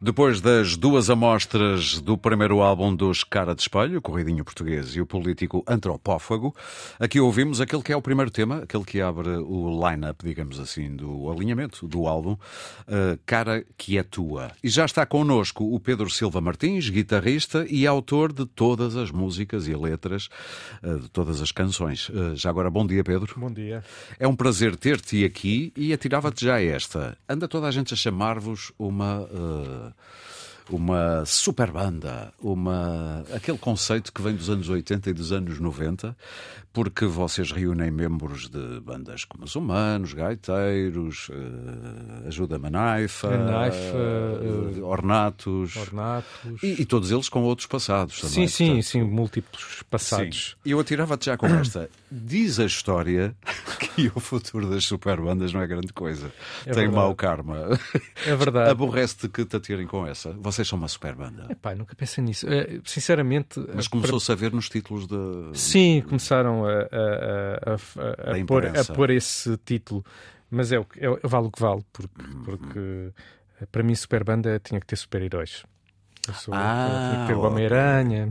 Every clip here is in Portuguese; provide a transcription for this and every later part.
Depois das duas amostras do primeiro álbum dos Cara de Espelho, o Corridinho Português e o político Antropófago, aqui ouvimos aquele que é o primeiro tema, aquele que abre o line-up, digamos assim, do alinhamento do álbum, uh, Cara que é Tua. E já está connosco o Pedro Silva Martins, guitarrista e autor de todas as músicas e letras uh, de todas as canções. Uh, já agora, bom dia, Pedro. Bom dia. É um prazer ter-te aqui e atirava-te já esta. Anda toda a gente a chamar-vos uma uma super banda, uma, aquele conceito que vem dos anos 80 e dos anos 90, porque vocês reúnem membros de bandas como os Humanos, Gaiteiros, uh, Ajuda Manaifa, uh, Ornatos, Ornatos. E, e, todos eles com outros passados também. Sim, sim, portanto, sim, múltiplos passados. Eu atirava-te já com esta. Diz a história que o futuro das super bandas não é grande coisa. É Tem verdade. mau karma. É verdade. Aborrece-te que te atirem com essa. Vocês são uma super banda. Epá, nunca pensei nisso. É, sinceramente. Mas começou-se para... a ver nos títulos de. Sim, começaram a, a, a, a pôr, a pôr esse título. Mas é, o, é, vale o que vale, porque, uhum. porque para mim, super banda tinha que ter super-heróis. Eu ah, tinha que ter o Homem-Aranha.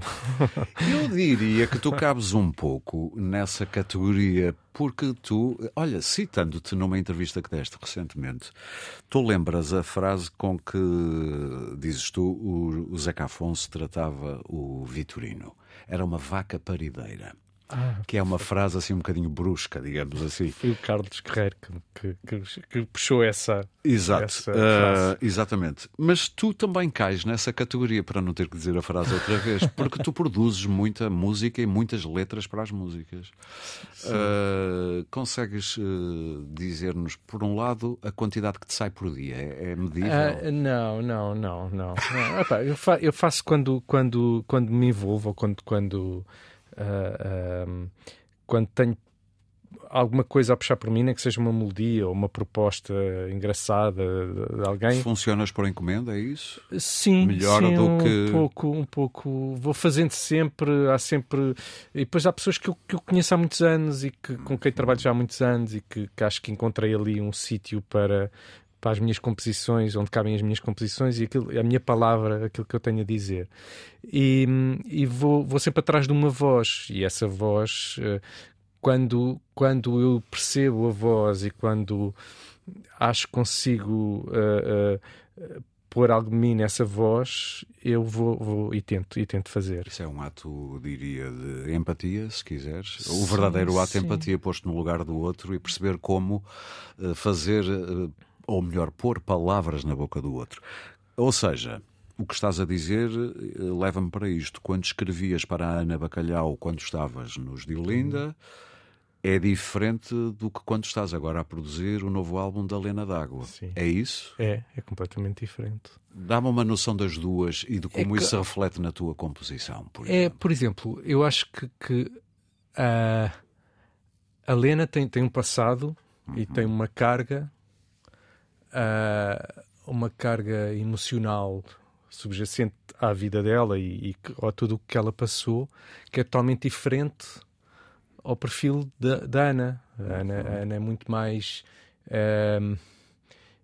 Eu diria que tu cabes um pouco nessa categoria, porque tu, olha, citando-te numa entrevista que deste recentemente, tu lembras a frase com que, dizes tu, o, o Zeca Afonso tratava o Vitorino. Era uma vaca parideira. Ah, que é uma frase assim um bocadinho brusca, digamos assim. Foi o Carlos Guerreiro que, que, que puxou essa. Exato, essa uh, exatamente. Mas tu também cais nessa categoria, para não ter que dizer a frase outra vez, porque tu produzes muita música e muitas letras para as músicas. Uh, consegues uh, dizer-nos, por um lado, a quantidade que te sai por dia? É, é medível? não, não, não, não. não. Eu, fa eu faço quando, quando, quando me envolvo ou quando. quando uh, quando tenho alguma coisa a puxar por mim, nem que seja uma melodia ou uma proposta engraçada de alguém. Funcionas por encomenda, é isso? Sim, melhor sim, do um que pouco, um pouco. Vou fazendo sempre, há sempre. E depois há pessoas que eu, que eu conheço há muitos anos e que, com quem trabalho já há muitos anos e que, que acho que encontrei ali um sítio para para as minhas composições, onde cabem as minhas composições e aquilo, a minha palavra, aquilo que eu tenho a dizer. E, e vou, vou sempre atrás de uma voz, e essa voz, eh, quando, quando eu percebo a voz e quando acho que consigo uh, uh, pôr algo de mim nessa voz, eu vou, vou, e tento e tento fazer. Isso é um ato, diria, de empatia, se quiseres. Sim, o verdadeiro ato sim. de empatia posto no lugar do outro e perceber como uh, fazer ou melhor, pôr palavras na boca do outro. Ou seja, o que estás a dizer eh, leva-me para isto. Quando escrevias para a Ana Bacalhau, quando estavas nos Dilinda, é diferente do que quando estás agora a produzir o novo álbum da Lena D'Água. É isso? É, é completamente diferente. Dá-me uma noção das duas e de como é que... isso se reflete na tua composição. Por é, por exemplo, eu acho que, que a, a Lena tem, tem um passado uhum. e tem uma carga uh, uma carga emocional subjacente à vida dela e, e a tudo o que ela passou, que é totalmente diferente ao perfil da, da Ana. A Ana, a Ana é muito mais. Uh,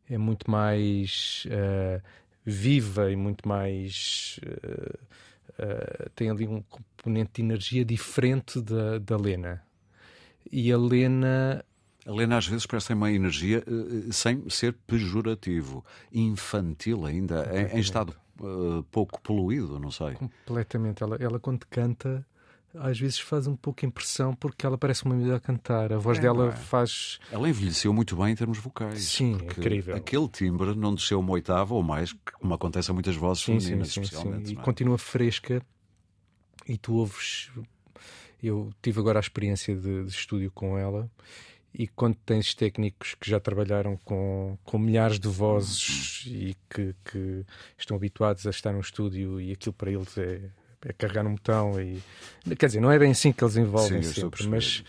é muito mais uh, viva e muito mais. Uh, tem ali um componente de energia diferente da, da Lena. E a Lena a Lena às vezes parece uma energia uh, sem ser pejorativo, infantil ainda, em, em estado uh, pouco poluído, não sei. Completamente. Ela, ela quando canta às vezes faz um pouco impressão porque ela parece uma mulher a cantar. A voz é, dela é? faz. Ela envelheceu muito bem em termos vocais. Sim, incrível. Aquele timbre não desceu uma oitava ou mais, como acontece a muitas vozes sim, femininas, sim, sim, especialmente. Sim. E é? continua fresca e tu ouves. Eu tive agora a experiência de, de estúdio com ela e quando tens técnicos que já trabalharam com, com milhares de vozes e que, que estão habituados a estar num estúdio e aquilo para eles é, é carregar um botão e quer dizer, não é bem assim que eles envolvem sim, sempre, mas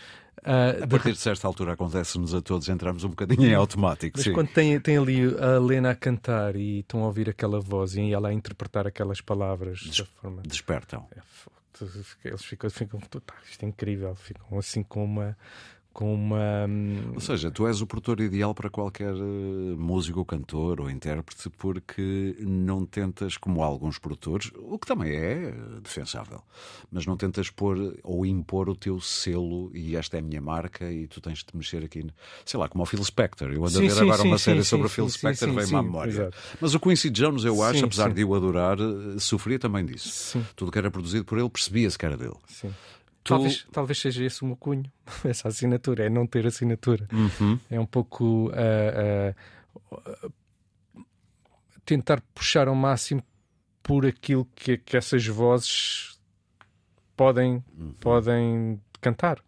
Uh, a partir de certa altura acontece-nos a todos, entramos um bocadinho em automático. Mas sim. quando tem, tem ali a Lena a cantar e estão a ouvir aquela voz e ela a interpretar aquelas palavras Des forma... despertam. É, eles ficam, ficam isto é incrível, ficam assim com uma com uma. Ou seja, tu és o produtor ideal para qualquer uh, músico, cantor ou intérprete, porque não tentas, como alguns produtores, o que também é defensável, mas não tentas pôr ou impor o teu selo e esta é a minha marca e tu tens de mexer aqui, sei lá, como o Phil Spector. Eu ando sim, a ver sim, agora sim, uma série sobre o Phil Spector, vem-me à memória. Exato. Mas o Quincy Jones, eu acho, apesar de eu adorar, eh, sofria também disso. Tudo que era produzido por ele percebia-se que era dele. Sim. Tu... Talvez, talvez seja esse o meu cunho, essa assinatura, é não ter assinatura. Uhum. É um pouco uh, uh, tentar puxar ao máximo por aquilo que, que essas vozes podem, uhum. podem cantar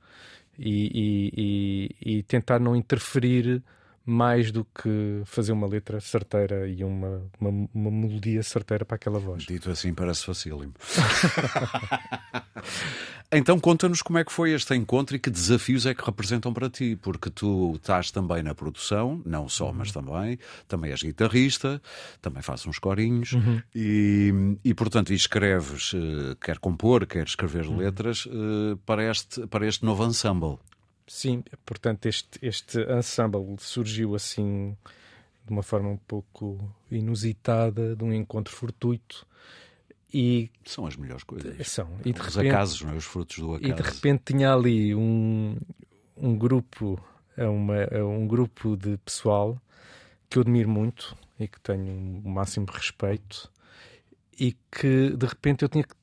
e, e, e, e, tentar não interferir mais do que fazer uma letra certeira e uma, uma, uma melodia certeira para aquela voz. Dito assim parece facílimo. Então conta-nos como é que foi este encontro e que desafios é que representam para ti, porque tu estás também na produção, não só, mas uhum. também, também és guitarrista, também fazes uns corinhos uhum. e, e, portanto, escreves, eh, quer compor, quer escrever uhum. letras eh, para, este, para este novo ensemble. Sim, portanto, este, este ensemble surgiu assim de uma forma um pouco inusitada, de um encontro fortuito e são as melhores coisas. São. E de Os repente, acasos, não é? os frutos do acaso. E de repente tinha ali um, um grupo, uma, um grupo de pessoal que eu admiro muito e que tenho o máximo respeito e que de repente eu tinha que,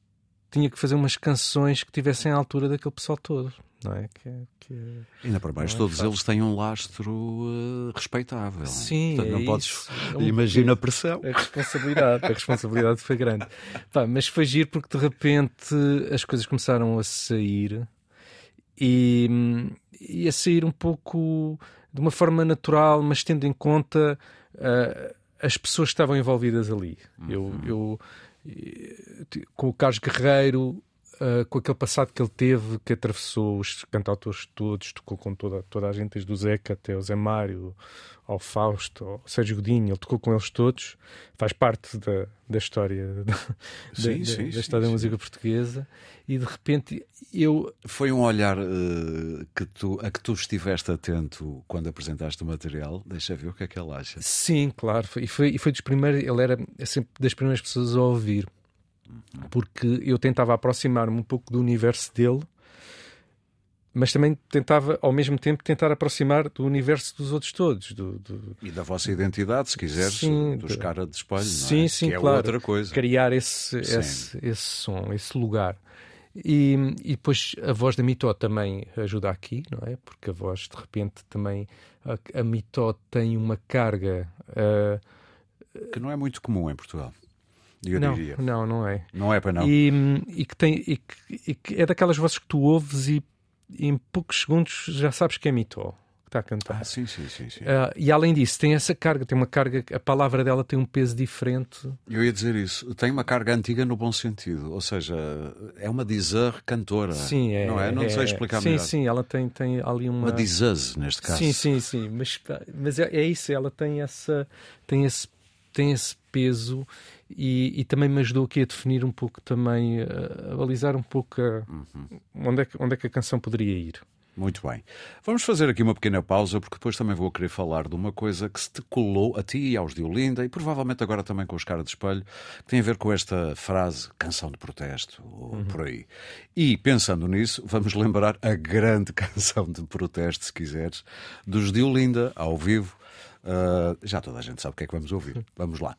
tinha que fazer umas canções que tivessem à altura daquele pessoal todo não é? Que, que Ainda para mais, é todos fácil. eles têm um lastro uh, respeitável. Sim, Portanto, não é podes. É Imagina a pressão. A responsabilidade, a responsabilidade foi grande. Pá, mas foi giro porque de repente as coisas começaram a sair e, e a sair um pouco de uma forma natural, mas tendo em conta uh, as pessoas que estavam envolvidas ali. Uhum. Eu, eu com o Carlos Guerreiro uh, com aquele passado que ele teve, que atravessou os cantautores todos, tocou com toda, toda a gente, desde o Zeca até o Zé Mário, ao Fausto, ao Sérgio Godinho, ele tocou com eles todos, faz parte da, da história, da, sim, da, sim, da história sim, da música portuguesa, e de repente eu... Foi um olhar uh, que tu, a que tu estiveste atento quando apresentaste o material, deixa ver o que é que ele acha. Sim, claro, e foi, e foi dos primeiros, ele era sempre das primeiras pessoas a ouvir porque eu tentava aproximar-me um pouco do universo dele, mas também tentava, ao mesmo tempo, tentar aproximar do universo dos outros todos. Do, do... E da vossa identidade, se quiseres, sim, dos de... caras de espelho, sim, é? Sim, que é claro. outra coisa. Criar esse, esse, esse som, esse lugar. E, e depois a voz da Mitó também ajuda aqui, não é? Porque a voz, de repente, também. A, a Mitó tem uma carga. Uh... que não é muito comum em Portugal eu não, diria. Não, não é. Não é para não. E, e que tem, e que, e que é daquelas vozes que tu ouves e, em poucos segundos já sabes que é Mitó que está a cantar. Ah, sim, sim, sim. sim. Uh, e além disso, tem essa carga, tem uma carga, a palavra dela tem um peso diferente. Eu ia dizer isso. Tem uma carga antiga no bom sentido, ou seja, é uma dizer cantora. Sim, é. Não é? Não é, sei explicar sim, melhor. Sim, sim, ela tem, tem ali uma. Uma dizaz, neste caso. Sim, sim, sim. Mas, mas é, é isso, ela tem, essa, tem, esse, tem esse peso e, e, também me ajudou aqui a definir um pouco também, a, balizar um pouco a, uhum. onde, é que, onde é que a canção poderia ir. Muito bem. Vamos fazer aqui uma pequena pausa, porque depois também vou querer falar de uma coisa que se te colou a ti e aos de Olinda, e provavelmente agora também com os caras de espelho, que tem a ver com esta frase canção de protesto, ou uhum. por aí. E pensando nisso, vamos lembrar a grande canção de protesto, se quiseres, dos de Olinda, ao vivo. Uh, já toda a gente sabe o que é que vamos ouvir. Vamos lá.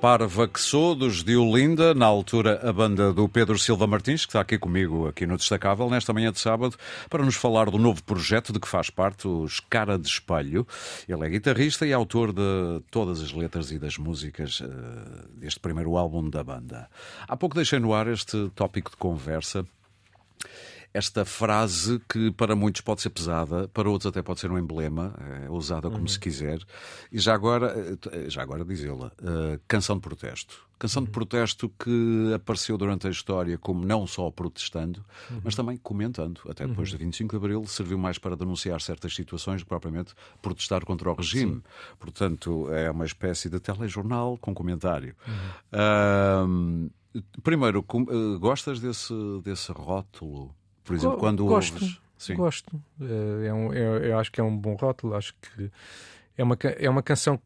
Parva que sou, dos de Olinda, na altura a banda do Pedro Silva Martins, que está aqui comigo aqui no Destacável, nesta manhã de sábado, para nos falar do novo projeto de que faz parte, os Cara de Espelho. Ele é guitarrista e autor de todas as letras e das músicas uh, deste primeiro álbum da banda. Há pouco deixei no ar este tópico de conversa esta frase que para muitos pode ser pesada, para outros até pode ser um emblema, é usada como uhum. se quiser. E já agora, eh, já agora dizê-la, uh, canção de protesto. Canção uhum. de protesto que apareceu durante a história como não só protestando, uhum. mas também comentando. Até depois de 25 de Abril serviu mais para denunciar certas situações do que propriamente protestar contra o regime. Sim. Portanto, é uma espécie de telejornal com comentário. Uh, Primeiro, uh, gostas desse, desse rótulo? Por exemplo, quando gosto, ouves... Sim. Gosto. É um, é, eu acho que é um bom rótulo. Acho que é uma, é uma canção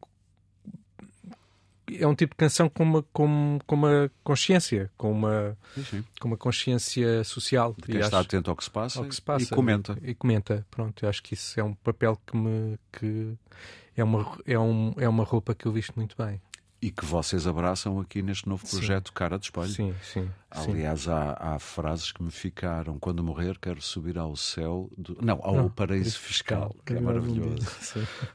é um tipo de canção com uma, com, com uma consciência, com uma, sim. Com uma consciência social. Quem está acho, atento ao que, se passa, ao que se passa e comenta. E, e comenta. Pronto, eu acho que isso é um papel que me. Que é, uma, é, um, é uma roupa que eu visto muito bem e que vocês abraçam aqui neste novo projeto sim. Cara de Espelho. Sim, sim. Aliás, sim. Há, há, frases que me ficaram. Quando morrer, quero subir ao céu. Do... Não, ao Não, paraíso fiscal, que é maravilhoso.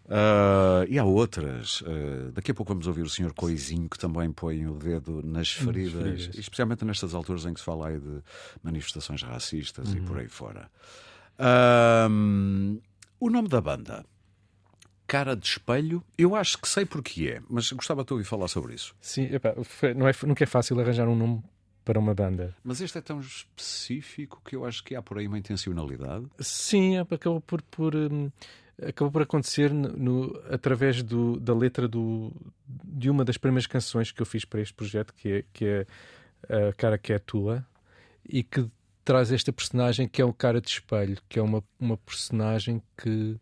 Uh, e há outras. Uh, daqui a pouco vamos ouvir o Senhor Coisinho, que também põe o dedo nas feridas, feridas. especialmente nestas alturas em que se fala aí de manifestações racistas uhum. e por aí fora. Uh, o nome da banda cara de espelho. Eu acho que sei porque é, mas gostava de ouvir falar sobre isso. Sim, não é, nunca é fácil arranjar um nome para uma banda. Mas este é tão específico que eu acho que há por aí uma intencionalidade. Sim, acabou por, por um, acabou por acontecer no, no, através do, da letra do, de uma das primeiras canções que eu fiz para este projeto, que é, que é a cara que é tua, e que traz esta personagem que é o cara de espelho, que é uma, uma personagem que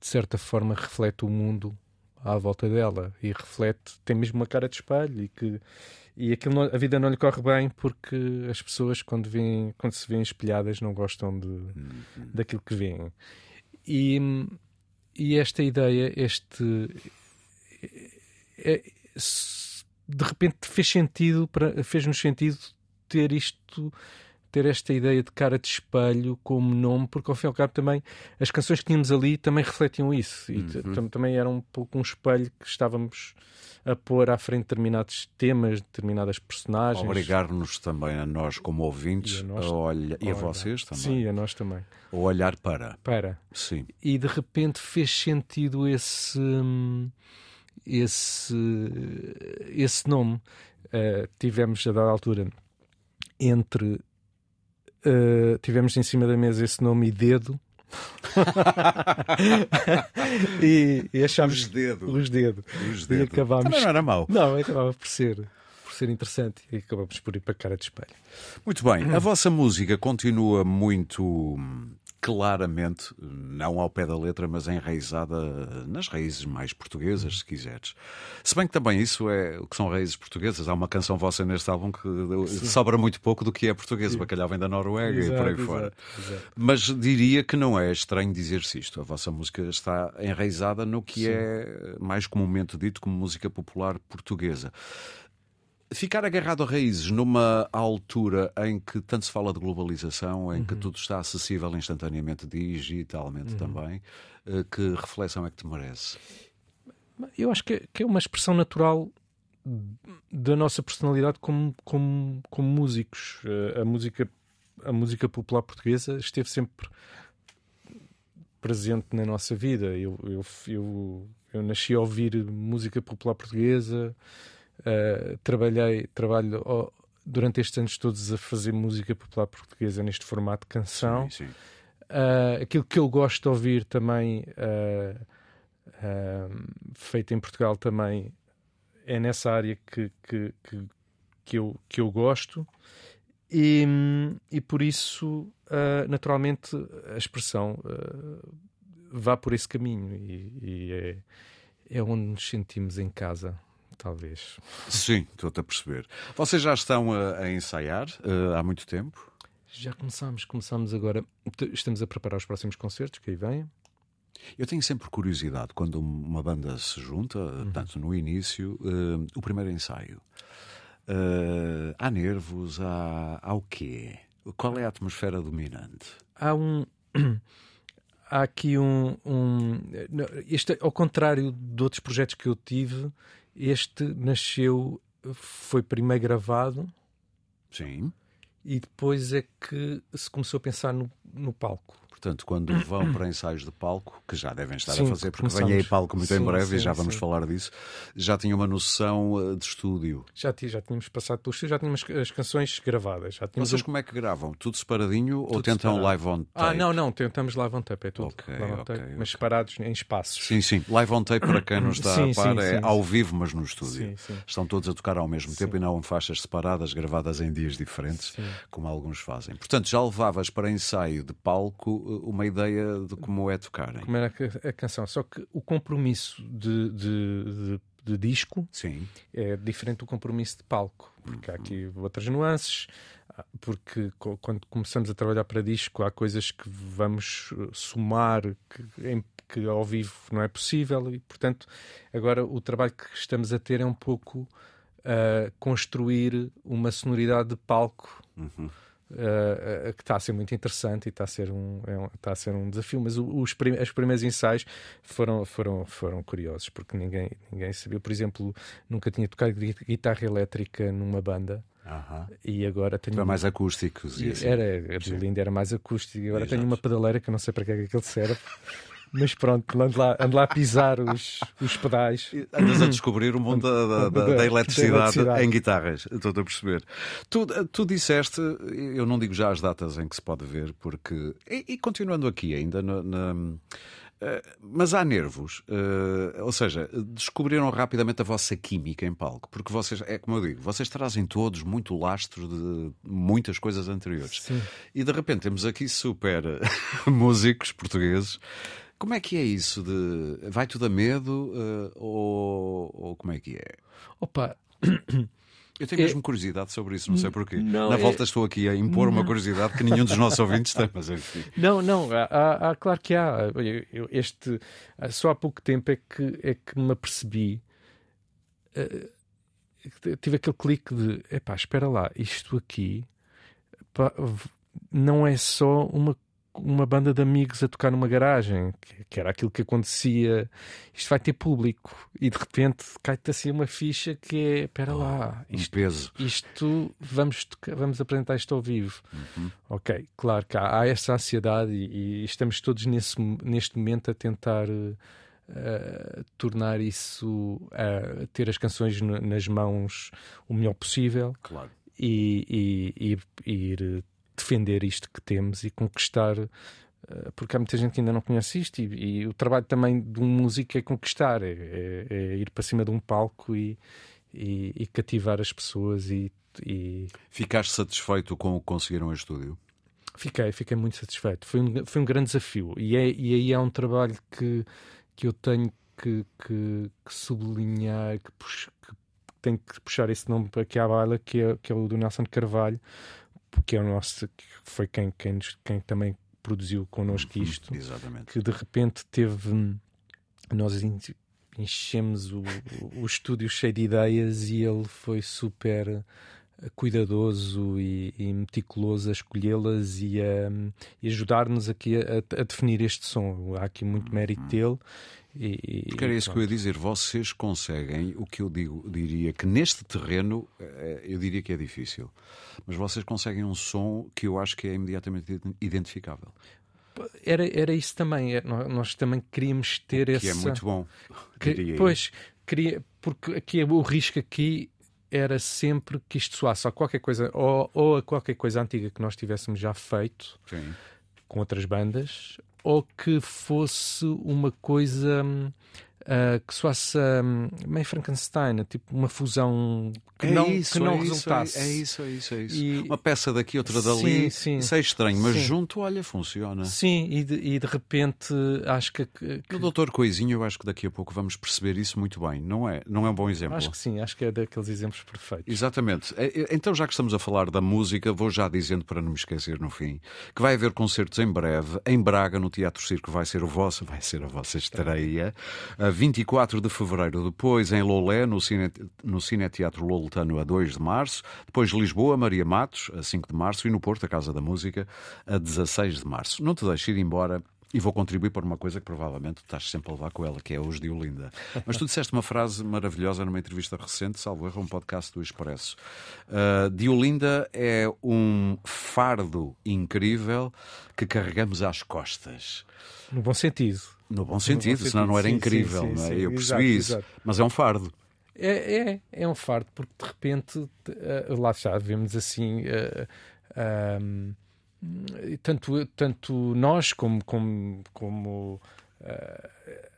de certa forma reflete o mundo à volta dela e reflete, tem mesmo uma cara de espelho e que e aquilo não, a vida não lhe corre bem porque as pessoas quando vêm, quando se veem espelhadas não gostam de, uhum. daquilo que veem. E, e esta ideia, este é, de repente fez sentido para fez-nos sentido ter isto ter esta ideia de cara de espelho como nome, porque ao fim e ao cabo também as canções que tínhamos ali também refletiam isso e uhum. também era um pouco um espelho que estávamos a pôr à frente determinados temas, determinadas personagens. Obrigar-nos também a nós como ouvintes, e a, nós, a olhar, e a vocês também. Sim, a nós também. A olhar para. Para. Sim. E de repente fez sentido esse esse esse nome. Uh, tivemos a dada altura entre uh, tivemos em cima da mesa esse nome e dedo. e, e achámos os dedos. Os dedos. E acabámos... Também não era mau. Não, acabava por ser por ser interessante e acabamos por ir para a cara de espelho. Muito bem, a vossa música continua muito claramente, não ao pé da letra, mas enraizada nas raízes mais portuguesas, se quiseres. Se bem que também isso é o que são raízes portuguesas. Há uma canção vossa neste álbum que Sim. sobra muito pouco do que é português. O bacalhau vem da Noruega exato, e por aí exato, fora. Exato. Mas diria que não é estranho dizer-se isto. A vossa música está enraizada no que Sim. é mais comumente dito como música popular portuguesa. Ficar agarrado a raízes numa altura em que tanto se fala de globalização, em uhum. que tudo está acessível instantaneamente, digitalmente uhum. também, eh, que reflexão é que te merece? Eu acho que é, que é uma expressão natural da nossa personalidade como, como, como músicos. Eh, a música, a música popular portuguesa esteve sempre presente na nossa vida. Eu, eu, eu, eu nasci a ouvir música popular portuguesa. Uh, trabalhei, trabalho oh, durante estes anos todos a fazer música popular portuguesa neste formato de canção. Sim, sim. Uh, aquilo que eu gosto de ouvir também, uh, feito em Portugal também, é nessa área que, que, que, que eu, que eu gosto. E, e por isso, naturalmente, a expressão vá por esse caminho e, e é, é onde nos sentimos em casa talvez. Sim, estou-te a perceber. Vocês já estão a, a ensaiar uh, há muito tempo? Já começamos, começamos agora. Estamos a preparar os próximos concertos que aí vêm. Eu tenho sempre curiosidade quando uma banda se junta, uhum. tanto no início, uh, o primeiro ensaio. Uh, há nervos, há, há o quê? Qual é a atmosfera dominante? Há um. Há aqui um. um este, ao contrário de outros projetos que eu tive, este nasceu, foi primeiro gravado. Sim. E depois é que se começou a pensar no, no palco. Portanto, quando vão para ensaios de palco, que já devem estar sim, a fazer, porque vem aí palco muito sim, em breve sim, e já vamos falar disso, já tinham uma noção eh, de estúdio. Já, já tínhamos passado pelo estúdio, já tínhamos as canções gravadas. Já tínhamos Vocês um... como é que gravam? Tudo separadinho tudo ou tentam separado. live on tape? Ah, não, não, tentamos live on tape, é tudo. Okay, live on tape, okay, mas separados em espaços. Sim, sim. Live on tape, para quem não está a par, é ao vivo, mas no estúdio. Estão todos a tocar ao mesmo tempo e não em faixas separadas, gravadas em dias diferentes, como alguns fazem. Portanto, já levavas para ensaio de palco uma ideia de como é tocar. Hein? Como era a canção. Só que o compromisso de, de, de, de disco Sim. é diferente do compromisso de palco, porque há aqui outras nuances. Porque quando começamos a trabalhar para disco, há coisas que vamos somar que, em, que ao vivo não é possível, e portanto, agora o trabalho que estamos a ter é um pouco uh, construir uma sonoridade de palco. Uhum Uh, que está a ser muito interessante e está a ser um, é um, está a ser um desafio, mas os, prim os primeiros ensaios foram, foram, foram curiosos, porque ninguém, ninguém sabia. Por exemplo, nunca tinha tocado guitarra elétrica numa banda. Uh -huh. E agora tenho. Era mais acústicos. E assim. Era, a Belinda era mais acústica. E agora Exato. tenho uma pedaleira que eu não sei para que é que aquilo serve. Mas pronto, ando lá, ando lá a pisar os, os pedais. Andas a descobrir o mundo da, da, da, eletricidade, da, eletricidade, em guitarras, estou a perceber. Tu, tu disseste, eu não digo já as datas em que se pode ver, porque. E, e continuando aqui ainda na, na Uh, mas há nervos, uh, ou seja, descobriram rapidamente a vossa química em palco, porque vocês, é como eu digo, vocês trazem todos muito lastro de muitas coisas anteriores. Sim. E de repente temos aqui super músicos portugueses como é que é isso de vai tudo a medo uh, ou, ou, como é que é? Opa. Eu tenho é... mesmo curiosidade sobre isso, não sei porquê. Não, Na volta é... estou aqui a impor não. uma curiosidade que nenhum dos nossos ouvintes tem, mas enfim. Não, não, há, há, claro que há. Este, só há pouco tempo é que, é que me apercebi. Uh, tive aquele clique de epá, espera lá, isto aqui pá, não é só uma uma banda de amigos a tocar numa garagem, que, que, era aquilo que acontecia. Isto vai ter público e de repente cai-te assim uma ficha que é: espera oh, lá, isto, um peso. isto vamos, vamos apresentar isto ao vivo. Uhum. Ok, claro que há, há essa ansiedade e, e, estamos todos nesse, neste momento a tentar. Uh, tornar isso, uh, ter as canções nas mãos o melhor possível claro. e, e, e ir defender isto que temos e conquistar eh, porque há muita gente que ainda não conhece isto e, e o trabalho também de um músico é conquistar, é, é, é ir para cima de um palco e, e, e cativar as pessoas e, e, Ficaste satisfeito com o que conseguiram em estúdio? Fiquei, fiquei muito satisfeito. Foi um, foi um grande desafio e, é, e aí é um trabalho que, que eu tenho que, que, que sublinhar, que, que tenho que puxar esse nome aqui à baila, que é, que é o do Nelson Carvalho, que é o nosso, que foi quem, quem, quem também produziu connosco uhum, isto, Exatamente. que de repente teve. Nós enchemos o, o estúdio cheio de ideias e ele foi super cuidadoso e, e meticuloso a escolhê-las e a, ajudar-nos aqui a, a, definir este som. Há aqui muito mérito uhum. dele e, Porque era isso que eu ia dizer. Vocês conseguem o que eu digo, diria que neste terreno eh, eu diria que é difícil, mas vocês conseguem um som que eu acho que é imediatamente identificável. Era, era isso também. É, nós também queríamos ter esse. Que é muito bom. Que, pois, queria, porque aqui o risco aqui era sempre que isto soasse a qualquer coisa, ou, ou a qualquer coisa antiga que nós tivéssemos já feito Sim. com outras bandas, ou que fosse uma coisa uh, que soasse um, meio Frankenstein, tipo uma fusão que é não, isso, que não é resultasse. é isso, é isso, é isso. E... Uma peça daqui, outra dali. Sim, sim. Isso é estranho, mas sim. junto, olha, funciona. Sim, e de, e de repente acho que, que. O Doutor Coisinho, eu acho que daqui a pouco vamos perceber isso muito bem. Não é, não é um bom exemplo? Acho que sim, acho que é daqueles exemplos perfeitos. Exatamente. É, é, então, já que estamos a falar da música, vou já dizendo para não me esquecer no fim que vai haver concertos em breve, em Braga, no Teatro Circo, vai ser o vosso, vai ser a vossa estreia, a 24 de fevereiro. Depois em Lolé, no, Cine, no Cineteatro Loletano, a 2 de março. Depois Lisboa, Maria Matos, a 5 de março. E no Porto, a Casa da Música, a 16 de março. Não te deixes ir embora E vou contribuir para uma coisa que provavelmente estás sempre a levar com ela, que é os de Olinda. Mas tu disseste uma frase maravilhosa numa entrevista recente, salvo erro, um podcast do Expresso. Uh, de Olinda é um fardo incrível que carregamos às costas. No bom sentido. No bom sentido, no bom senão não era sim, incrível, sim, sim, não é? Eu percebi exato, isso. Exato. Mas é um fardo. É, é, é um fardo, porque de repente, uh, lá está, vemos assim. Uh, um, tanto, tanto nós como, como, como uh,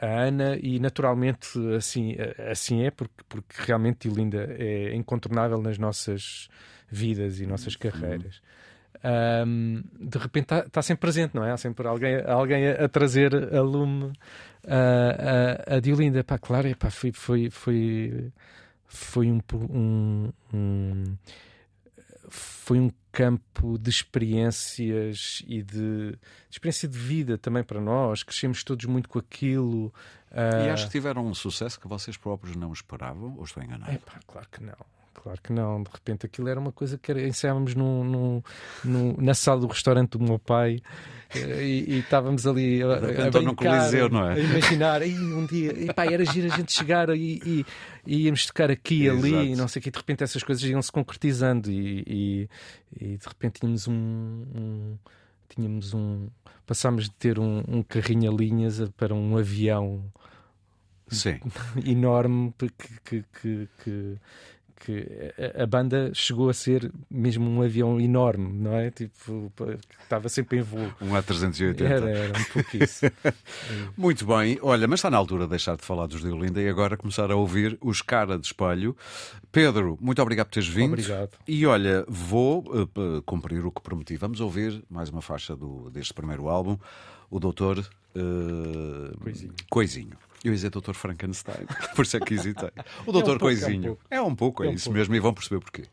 a Ana, e naturalmente assim, assim é, porque, porque realmente Linda é incontornável nas nossas vidas e nossas carreiras. Um, de repente está tá sempre presente, não é? Há sempre alguém, alguém a, a trazer a lume a, a, a Diolinda. Pá, claro, epá, foi, foi, foi, foi um, um, um foi um campo de experiências e de, de, experiência de vida também para nós. Crescemos todos muito com aquilo. Uh... E acho que tiveram um sucesso que vocês próprios não esperavam, ou estou enganado? É pá, claro que não. Claro que não, de repente aquilo era uma coisa que era, ensaiávamos no, na sala do restaurante do meu pai eh, e, e estávamos ali a, a, brincar, no Coliseu, não é? a imaginar, e um dia, e, pá, era giro a gente chegar e, e, e íamos tocar aqui e ali, e não sei o que, de repente essas coisas iam se concretizando e, e, de repente tínhamos um, um tínhamos um passámos de ter um, um carrinho a linhas para um avião Sim. enorme que, que, que, que que a banda chegou a ser mesmo um avião enorme, não é? Tipo, estava sempre em voo. Um A380. Era, era um pouco isso. Muito bem, olha, mas está na altura de deixar de falar dos de Olinda e agora começar a ouvir os Cara de Espelho. Pedro, muito obrigado por teres vindo. Obrigado. E olha, vou uh, cumprir o que prometi. Vamos ouvir mais uma faixa do, deste primeiro álbum, o Doutor uh, Coisinho. Coisinho. Eu ia dizer Doutor Frankenstein, por isso é que hesitei. O Doutor é um Coisinho. É um pouco, é, um pouco, é, é isso pouco. mesmo, e vão perceber porquê.